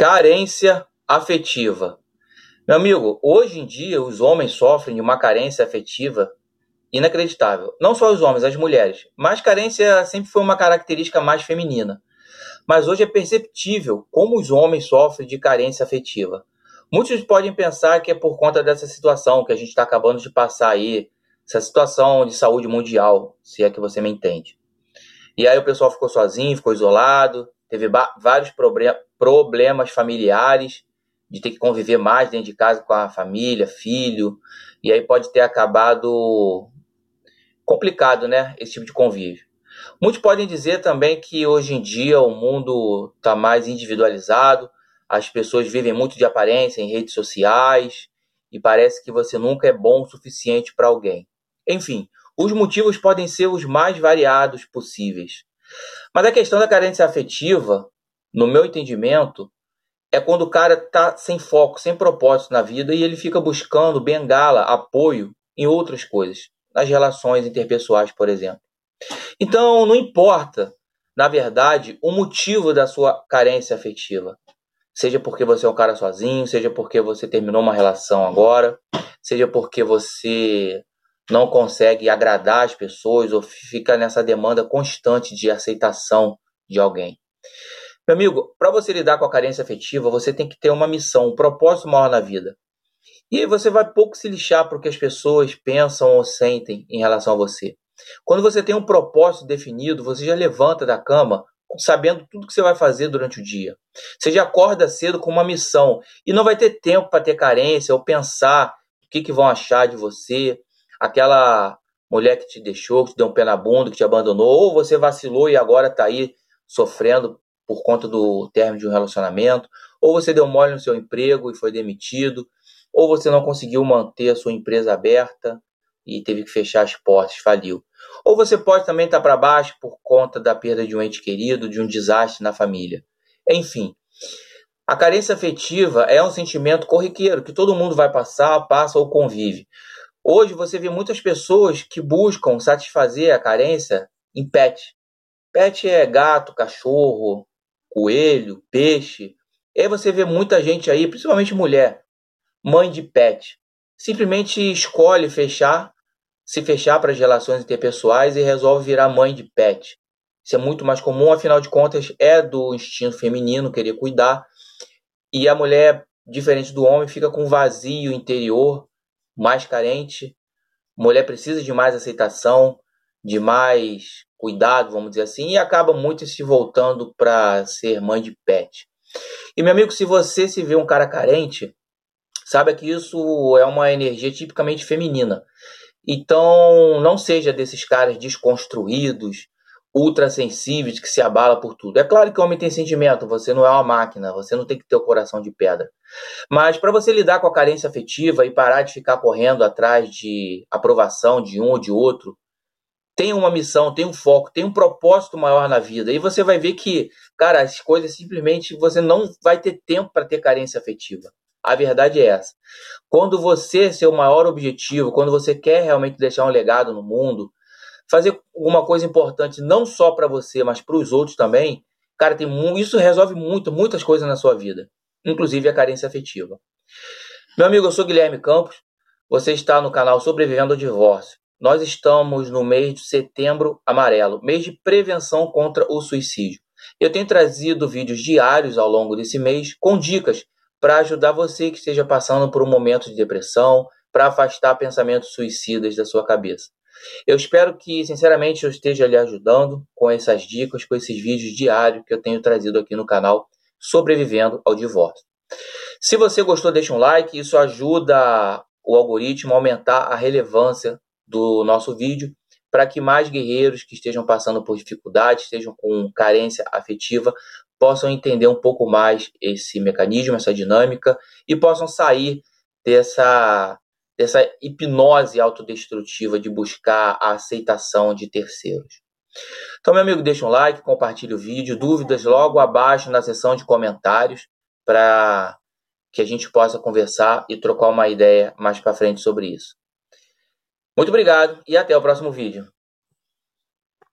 Carência afetiva. Meu amigo, hoje em dia os homens sofrem de uma carência afetiva inacreditável. Não só os homens, as mulheres. Mas carência sempre foi uma característica mais feminina. Mas hoje é perceptível como os homens sofrem de carência afetiva. Muitos podem pensar que é por conta dessa situação que a gente está acabando de passar aí, essa situação de saúde mundial, se é que você me entende. E aí o pessoal ficou sozinho, ficou isolado, teve vários problemas familiares, de ter que conviver mais dentro de casa com a família, filho, e aí pode ter acabado complicado, né, esse tipo de convívio. Muitos podem dizer também que hoje em dia o mundo está mais individualizado, as pessoas vivem muito de aparência em redes sociais e parece que você nunca é bom o suficiente para alguém. Enfim, os motivos podem ser os mais variados possíveis. Mas a questão da carência afetiva, no meu entendimento, é quando o cara está sem foco, sem propósito na vida e ele fica buscando bengala, apoio em outras coisas, nas relações interpessoais, por exemplo. Então, não importa, na verdade, o motivo da sua carência afetiva. Seja porque você é um cara sozinho, seja porque você terminou uma relação agora, seja porque você não consegue agradar as pessoas ou fica nessa demanda constante de aceitação de alguém. Meu amigo, para você lidar com a carência afetiva, você tem que ter uma missão, um propósito maior na vida. E aí você vai pouco se lixar para o que as pessoas pensam ou sentem em relação a você. Quando você tem um propósito definido, você já levanta da cama sabendo tudo que você vai fazer durante o dia. Você já acorda cedo com uma missão e não vai ter tempo para ter carência ou pensar o que, que vão achar de você, aquela mulher que te deixou, que te deu um pé na bunda, que te abandonou, ou você vacilou e agora está aí sofrendo por conta do término de um relacionamento, ou você deu mole no seu emprego e foi demitido, ou você não conseguiu manter a sua empresa aberta e teve que fechar as portas, faliu. Ou você pode também estar para baixo por conta da perda de um ente querido, de um desastre na família. Enfim, a carência afetiva é um sentimento corriqueiro que todo mundo vai passar, passa ou convive. Hoje você vê muitas pessoas que buscam satisfazer a carência em pet. Pet é gato, cachorro, coelho, peixe. E aí você vê muita gente aí, principalmente mulher, mãe de pet, simplesmente escolhe fechar se fechar para as relações interpessoais e resolve virar mãe de pet. Isso é muito mais comum, afinal de contas, é do instinto feminino querer cuidar. E a mulher, diferente do homem, fica com um vazio interior, mais carente. A mulher precisa de mais aceitação, de mais cuidado, vamos dizer assim, e acaba muito se voltando para ser mãe de pet. E meu amigo, se você se vê um cara carente, saiba que isso é uma energia tipicamente feminina. Então, não seja desses caras desconstruídos, ultra sensíveis, que se abala por tudo. É claro que o homem tem sentimento, você não é uma máquina, você não tem que ter o coração de pedra. Mas para você lidar com a carência afetiva e parar de ficar correndo atrás de aprovação de um ou de outro, tem uma missão, tem um foco, tem um propósito maior na vida. E você vai ver que, cara, as coisas simplesmente você não vai ter tempo para ter carência afetiva. A verdade é essa. Quando você, seu maior objetivo, quando você quer realmente deixar um legado no mundo, fazer alguma coisa importante não só para você, mas para os outros também, cara, tem isso resolve muito, muitas coisas na sua vida, inclusive a carência afetiva. Meu amigo, eu sou Guilherme Campos. Você está no canal Sobrevivendo ao Divórcio. Nós estamos no mês de setembro amarelo, mês de prevenção contra o suicídio. Eu tenho trazido vídeos diários ao longo desse mês com dicas para ajudar você que esteja passando por um momento de depressão, para afastar pensamentos suicidas da sua cabeça. Eu espero que, sinceramente, eu esteja lhe ajudando com essas dicas, com esses vídeos diários que eu tenho trazido aqui no canal Sobrevivendo ao Divórcio. Se você gostou, deixa um like, isso ajuda o algoritmo a aumentar a relevância do nosso vídeo para que mais guerreiros que estejam passando por dificuldades, estejam com carência afetiva, possam entender um pouco mais esse mecanismo, essa dinâmica e possam sair dessa dessa hipnose autodestrutiva de buscar a aceitação de terceiros. Então, meu amigo, deixa um like, compartilhe o vídeo, dúvidas logo abaixo na seção de comentários para que a gente possa conversar e trocar uma ideia mais para frente sobre isso. Muito obrigado e até o próximo vídeo.